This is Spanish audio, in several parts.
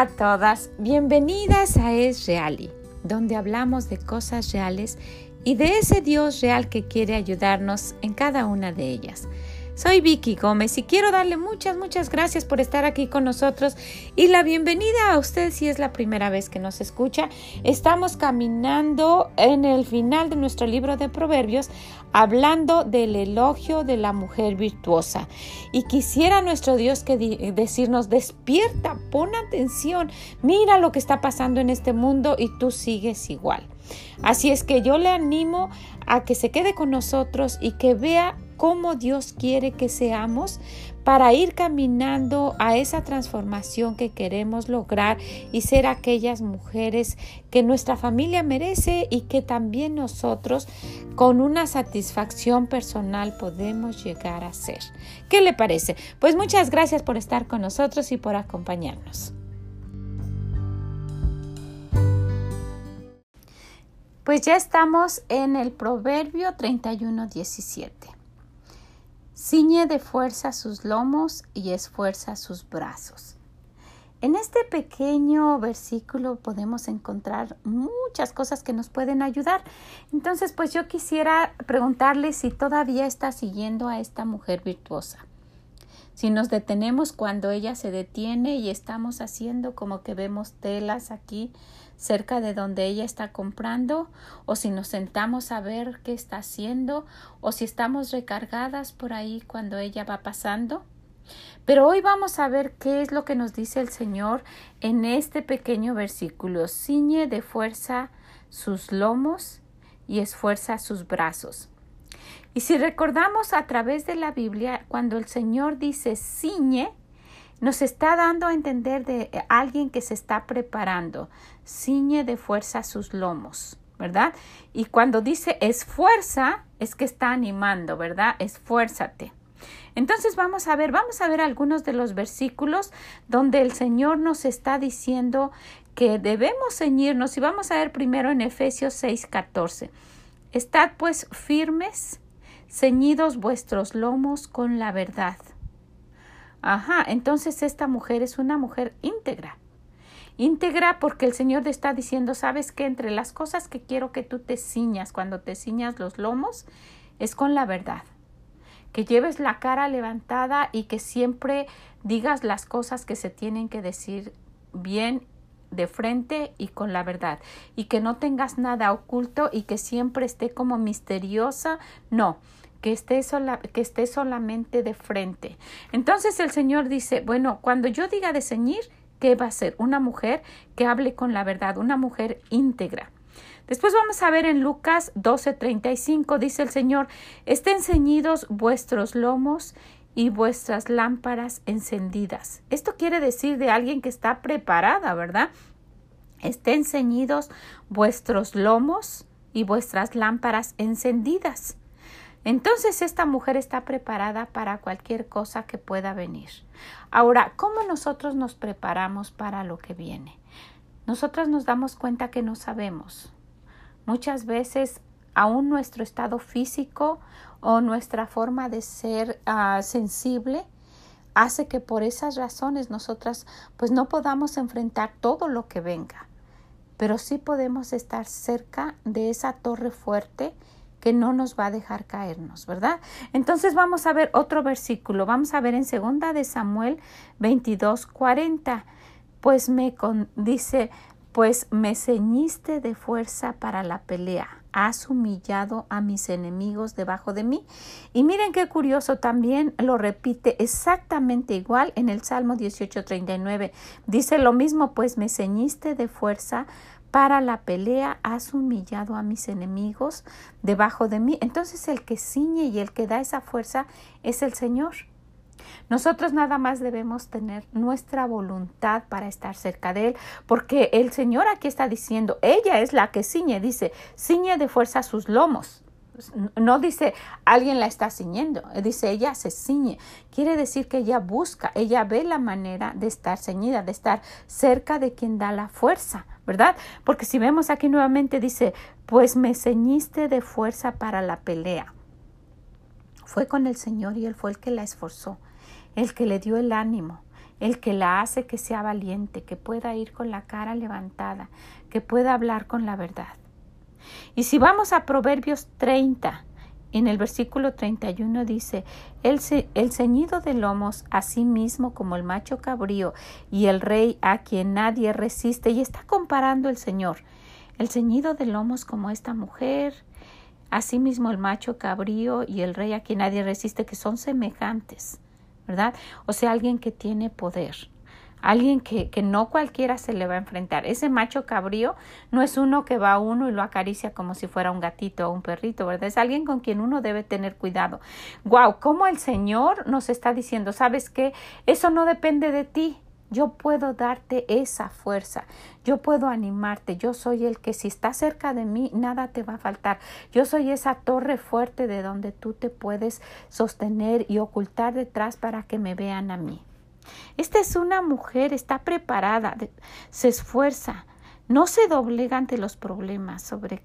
A todas, bienvenidas a Es Reali, donde hablamos de cosas reales y de ese Dios real que quiere ayudarnos en cada una de ellas. Soy Vicky Gómez y quiero darle muchas, muchas gracias por estar aquí con nosotros y la bienvenida a usted si es la primera vez que nos escucha. Estamos caminando en el final de nuestro libro de Proverbios hablando del elogio de la mujer virtuosa. Y quisiera nuestro Dios que decirnos, despierta, pon atención, mira lo que está pasando en este mundo y tú sigues igual. Así es que yo le animo a que se quede con nosotros y que vea cómo Dios quiere que seamos para ir caminando a esa transformación que queremos lograr y ser aquellas mujeres que nuestra familia merece y que también nosotros con una satisfacción personal podemos llegar a ser. ¿Qué le parece? Pues muchas gracias por estar con nosotros y por acompañarnos. Pues ya estamos en el Proverbio 31, 17. Ciñe de fuerza sus lomos y esfuerza sus brazos. En este pequeño versículo podemos encontrar muchas cosas que nos pueden ayudar. Entonces, pues yo quisiera preguntarle si todavía está siguiendo a esta mujer virtuosa. Si nos detenemos cuando ella se detiene y estamos haciendo como que vemos telas aquí cerca de donde ella está comprando, o si nos sentamos a ver qué está haciendo, o si estamos recargadas por ahí cuando ella va pasando. Pero hoy vamos a ver qué es lo que nos dice el Señor en este pequeño versículo. Ciñe de fuerza sus lomos y esfuerza sus brazos. Y si recordamos a través de la Biblia, cuando el Señor dice ciñe, nos está dando a entender de alguien que se está preparando, ciñe de fuerza sus lomos, ¿verdad? Y cuando dice esfuerza, es que está animando, ¿verdad? Esfuérzate. Entonces vamos a ver, vamos a ver algunos de los versículos donde el Señor nos está diciendo que debemos ceñirnos y vamos a ver primero en Efesios 6, 14. Estad pues firmes ceñidos vuestros lomos con la verdad. Ajá, entonces esta mujer es una mujer íntegra. Íntegra porque el Señor te está diciendo, sabes que entre las cosas que quiero que tú te ciñas cuando te ciñas los lomos es con la verdad. Que lleves la cara levantada y que siempre digas las cosas que se tienen que decir bien de frente y con la verdad y que no tengas nada oculto y que siempre esté como misteriosa, no, que esté, sola, que esté solamente de frente. Entonces el Señor dice, bueno, cuando yo diga de ceñir, ¿qué va a ser? Una mujer que hable con la verdad, una mujer íntegra. Después vamos a ver en Lucas 12:35, dice el Señor, estén ceñidos vuestros lomos y vuestras lámparas encendidas. Esto quiere decir de alguien que está preparada, ¿verdad? Estén ceñidos vuestros lomos y vuestras lámparas encendidas. Entonces esta mujer está preparada para cualquier cosa que pueda venir. Ahora, ¿cómo nosotros nos preparamos para lo que viene? Nosotras nos damos cuenta que no sabemos. Muchas veces aún nuestro estado físico o nuestra forma de ser ah, sensible hace que por esas razones nosotras pues no podamos enfrentar todo lo que venga, pero sí podemos estar cerca de esa torre fuerte que no nos va a dejar caernos, ¿verdad? Entonces vamos a ver otro versículo, vamos a ver en segunda de Samuel 22, 40, pues me dice, pues me ceñiste de fuerza para la pelea, has humillado a mis enemigos debajo de mí. Y miren qué curioso, también lo repite exactamente igual en el Salmo 18:39. Dice lo mismo, pues me ceñiste de fuerza para la pelea, has humillado a mis enemigos debajo de mí. Entonces el que ciñe y el que da esa fuerza es el Señor. Nosotros nada más debemos tener nuestra voluntad para estar cerca de Él, porque el Señor aquí está diciendo, ella es la que ciñe, dice, ciñe de fuerza sus lomos. No dice alguien la está ciñendo, dice ella se ciñe. Quiere decir que ella busca, ella ve la manera de estar ceñida, de estar cerca de quien da la fuerza, ¿verdad? Porque si vemos aquí nuevamente dice, pues me ceñiste de fuerza para la pelea. Fue con el Señor y Él fue el que la esforzó el que le dio el ánimo, el que la hace que sea valiente, que pueda ir con la cara levantada, que pueda hablar con la verdad. Y si vamos a Proverbios 30, en el versículo 31 dice, el, el ceñido de lomos, así mismo como el macho cabrío y el rey a quien nadie resiste, y está comparando el Señor, el ceñido de lomos como esta mujer, asimismo el macho cabrío y el rey a quien nadie resiste, que son semejantes, ¿verdad? O sea, alguien que tiene poder alguien que, que, no cualquiera se le va a enfrentar. Ese macho cabrío no es uno que va a uno y lo acaricia como si fuera un gatito o un perrito, ¿verdad? Es alguien con quien uno debe tener cuidado. Wow, cómo el Señor nos está diciendo, ¿sabes qué? Eso no depende de ti. Yo puedo darte esa fuerza, yo puedo animarte, yo soy el que si está cerca de mí, nada te va a faltar. Yo soy esa torre fuerte de donde tú te puedes sostener y ocultar detrás para que me vean a mí. Esta es una mujer, está preparada, se esfuerza, no se doblega ante los problemas, sobre,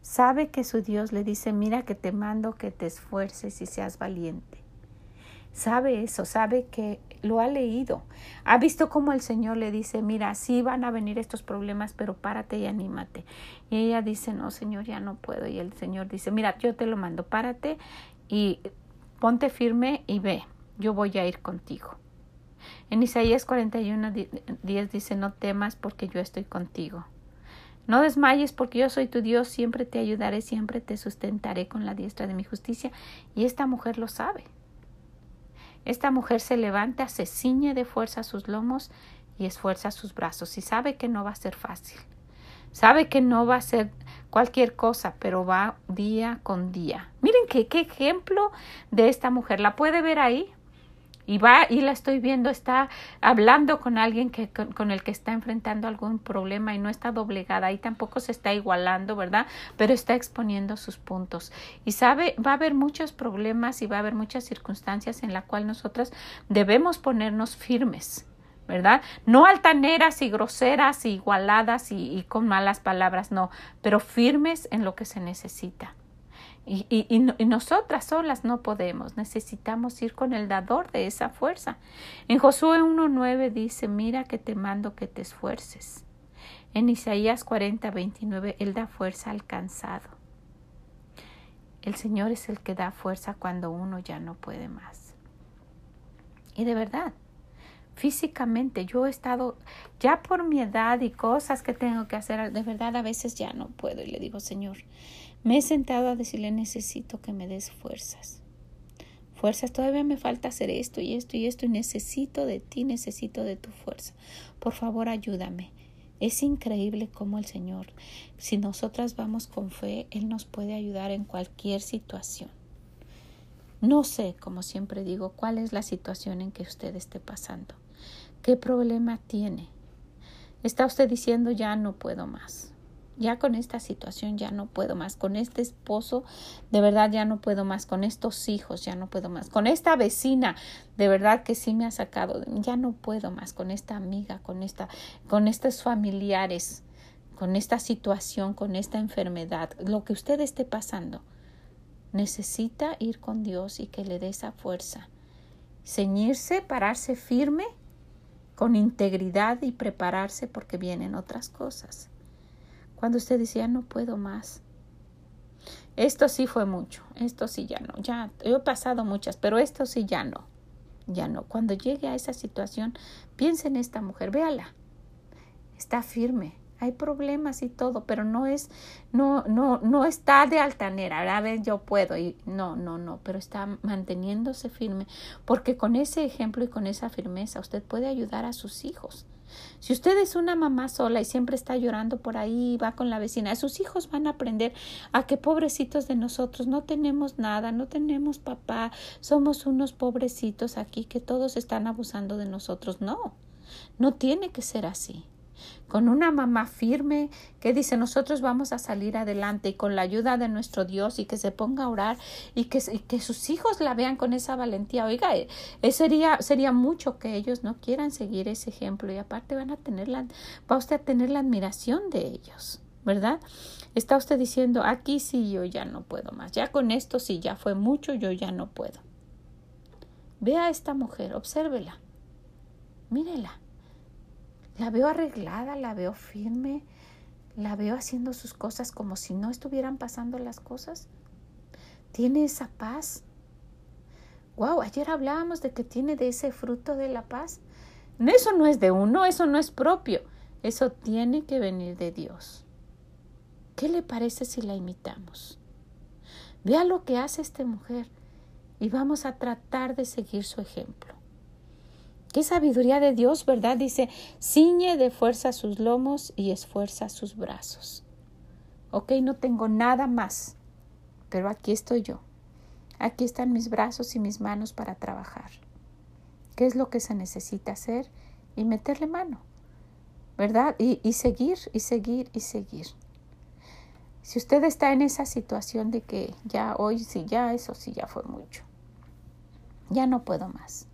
sabe que su Dios le dice, mira que te mando que te esfuerces y seas valiente. Sabe eso, sabe que lo ha leído. Ha visto cómo el Señor le dice, mira, sí van a venir estos problemas, pero párate y anímate. Y ella dice, no, Señor, ya no puedo. Y el Señor dice, mira, yo te lo mando, párate y ponte firme y ve, yo voy a ir contigo. En Isaías 41, 10 dice, no temas porque yo estoy contigo. No desmayes porque yo soy tu Dios, siempre te ayudaré, siempre te sustentaré con la diestra de mi justicia. Y esta mujer lo sabe. Esta mujer se levanta, se ciñe de fuerza sus lomos y esfuerza sus brazos y sabe que no va a ser fácil. Sabe que no va a ser cualquier cosa, pero va día con día. Miren qué, qué ejemplo de esta mujer. ¿La puede ver ahí? Y va y la estoy viendo, está hablando con alguien que, con, el que está enfrentando algún problema y no está doblegada y tampoco se está igualando, ¿verdad? Pero está exponiendo sus puntos. Y sabe, va a haber muchos problemas y va a haber muchas circunstancias en las cuales nosotras debemos ponernos firmes. ¿verdad? No altaneras y groseras y igualadas y, con malas palabras, no, pero firmes en lo que se necesita. Y, y, nosotras solas no podemos, necesitamos ir con el dador de esa fuerza. En Josué 1.9 dice, mira que te mando que te esfuerces. En Isaías 40.29, Él da fuerza al cansado. El Señor es el que da fuerza cuando uno ya no puede más. Y de verdad, físicamente yo he estado ya por mi edad y cosas que tengo que hacer, de verdad a veces ya no puedo y le digo, Señor, me he sentado a decirle necesito que me des fuerzas. Fuerzas, todavía me falta hacer esto y esto y esto y necesito de ti, necesito de tu fuerza. Por favor, ayúdame. Es increíble cómo el Señor, si nosotras vamos con fe, Él nos puede ayudar en cualquier situación. No sé, como siempre digo, cuál es la situación en que usted esté pasando. ¿Qué problema tiene? ¿Está usted diciendo ya no puedo más? Ya con esta situación ya no puedo más, con este esposo de verdad ya no puedo más, con estos hijos ya no puedo más, con esta vecina de verdad que sí me ha sacado, ya no puedo más, con esta amiga, con esta, con estos familiares, con esta situación, con esta enfermedad, lo que usted esté pasando, necesita ir con Dios y que le dé esa fuerza, ceñirse, pararse firme con integridad y prepararse porque vienen otras cosas cuando usted decía no puedo más. Esto sí fue mucho, esto sí ya no, ya he pasado muchas, pero esto sí ya no, ya no. Cuando llegue a esa situación, piense en esta mujer, véala, está firme, hay problemas y todo, pero no es, no, no, no está de altanera, a ver, yo puedo, y no, no, no, pero está manteniéndose firme, porque con ese ejemplo y con esa firmeza usted puede ayudar a sus hijos. Si usted es una mamá sola y siempre está llorando por ahí, va con la vecina, sus hijos van a aprender a que pobrecitos de nosotros no tenemos nada, no tenemos papá, somos unos pobrecitos aquí que todos están abusando de nosotros. No, no tiene que ser así con una mamá firme que dice nosotros vamos a salir adelante y con la ayuda de nuestro Dios y que se ponga a orar y que, que sus hijos la vean con esa valentía. Oiga, eh, eh, sería, sería mucho que ellos no quieran seguir ese ejemplo y aparte van a tener la, va usted a tener la admiración de ellos, ¿verdad? Está usted diciendo, aquí sí yo ya no puedo más, ya con esto sí ya fue mucho, yo ya no puedo. Vea a esta mujer, obsérvela Mírela. La veo arreglada, la veo firme, la veo haciendo sus cosas como si no estuvieran pasando las cosas. Tiene esa paz. Wow, ayer hablábamos de que tiene de ese fruto de la paz. Eso no es de uno, eso no es propio. Eso tiene que venir de Dios. ¿Qué le parece si la imitamos? Vea lo que hace esta mujer y vamos a tratar de seguir su ejemplo. Qué sabiduría de Dios, ¿verdad? Dice, ciñe de fuerza sus lomos y esfuerza sus brazos. Ok, no tengo nada más, pero aquí estoy yo. Aquí están mis brazos y mis manos para trabajar. ¿Qué es lo que se necesita hacer? Y meterle mano, ¿verdad? Y, y seguir, y seguir, y seguir. Si usted está en esa situación de que ya hoy sí, ya eso sí, ya fue mucho. Ya no puedo más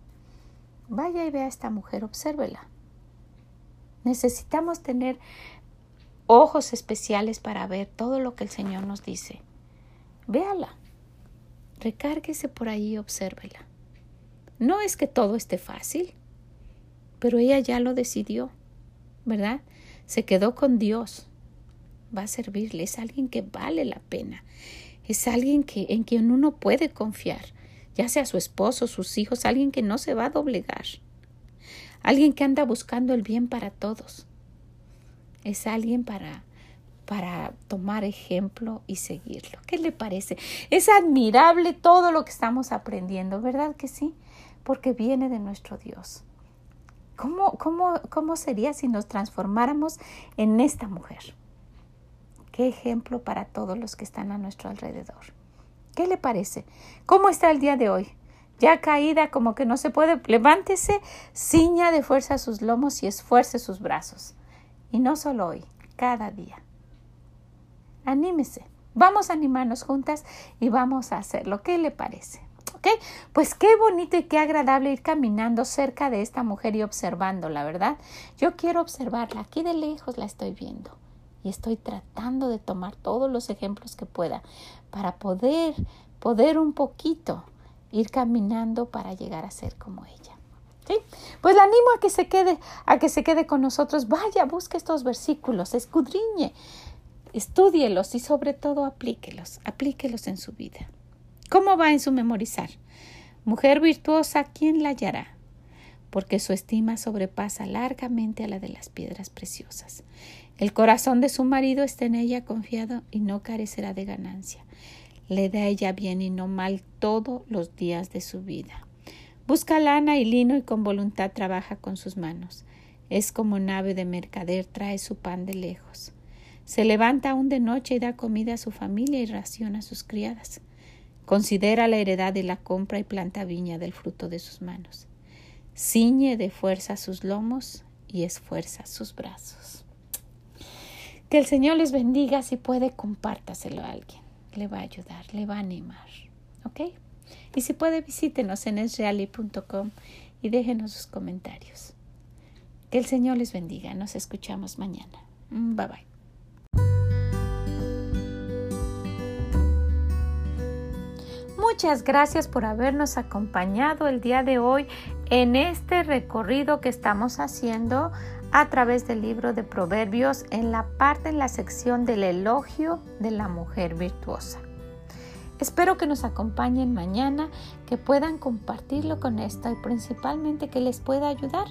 Vaya y vea a esta mujer, obsérvela. Necesitamos tener ojos especiales para ver todo lo que el Señor nos dice. Véala. Recárguese por ahí y obsérvela. No es que todo esté fácil, pero ella ya lo decidió, ¿verdad? Se quedó con Dios. Va a servirle. Es alguien que vale la pena. Es alguien que, en quien uno puede confiar ya sea su esposo, sus hijos, alguien que no se va a doblegar, alguien que anda buscando el bien para todos. Es alguien para para tomar ejemplo y seguirlo. ¿Qué le parece? Es admirable todo lo que estamos aprendiendo, ¿verdad que sí? Porque viene de nuestro Dios. ¿Cómo, cómo, cómo sería si nos transformáramos en esta mujer? Qué ejemplo para todos los que están a nuestro alrededor. ¿Qué le parece? ¿Cómo está el día de hoy? Ya caída, como que no se puede. Levántese, ciña de fuerza sus lomos y esfuerce sus brazos. Y no solo hoy, cada día. Anímese. Vamos a animarnos juntas y vamos a hacerlo. ¿Qué le parece? ¿Ok? Pues qué bonito y qué agradable ir caminando cerca de esta mujer y observándola, ¿verdad? Yo quiero observarla. Aquí de lejos la estoy viendo y estoy tratando de tomar todos los ejemplos que pueda para poder, poder un poquito ir caminando para llegar a ser como ella. ¿Sí? Pues la animo a que se quede, a que se quede con nosotros. Vaya, busque estos versículos, escudriñe, estudielos y sobre todo aplíquelos, aplíquelos en su vida. ¿Cómo va en su memorizar? Mujer virtuosa, ¿quién la hallará? Porque su estima sobrepasa largamente a la de las piedras preciosas. El corazón de su marido está en ella confiado y no carecerá de ganancia. Le da ella bien y no mal todos los días de su vida. Busca lana y lino y con voluntad trabaja con sus manos. Es como nave de mercader, trae su pan de lejos. Se levanta aún de noche y da comida a su familia y raciona a sus criadas. Considera la heredad y la compra y planta viña del fruto de sus manos. Ciñe de fuerza sus lomos y esfuerza sus brazos. Que el Señor les bendiga. Si puede, compártaselo a alguien. Le va a ayudar, le va a animar. ¿Ok? Y si puede, visítenos en esreali.com y déjenos sus comentarios. Que el Señor les bendiga. Nos escuchamos mañana. Mm, bye bye. Muchas gracias por habernos acompañado el día de hoy en este recorrido que estamos haciendo a través del libro de Proverbios en la parte en la sección del elogio de la mujer virtuosa. Espero que nos acompañen mañana, que puedan compartirlo con esto y principalmente que les pueda ayudar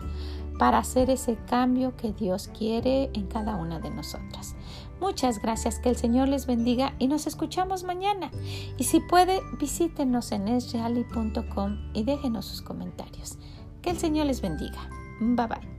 para hacer ese cambio que Dios quiere en cada una de nosotras. Muchas gracias, que el Señor les bendiga y nos escuchamos mañana. Y si puede, visítenos en esreali.com y déjenos sus comentarios. Que el Señor les bendiga. Bye bye.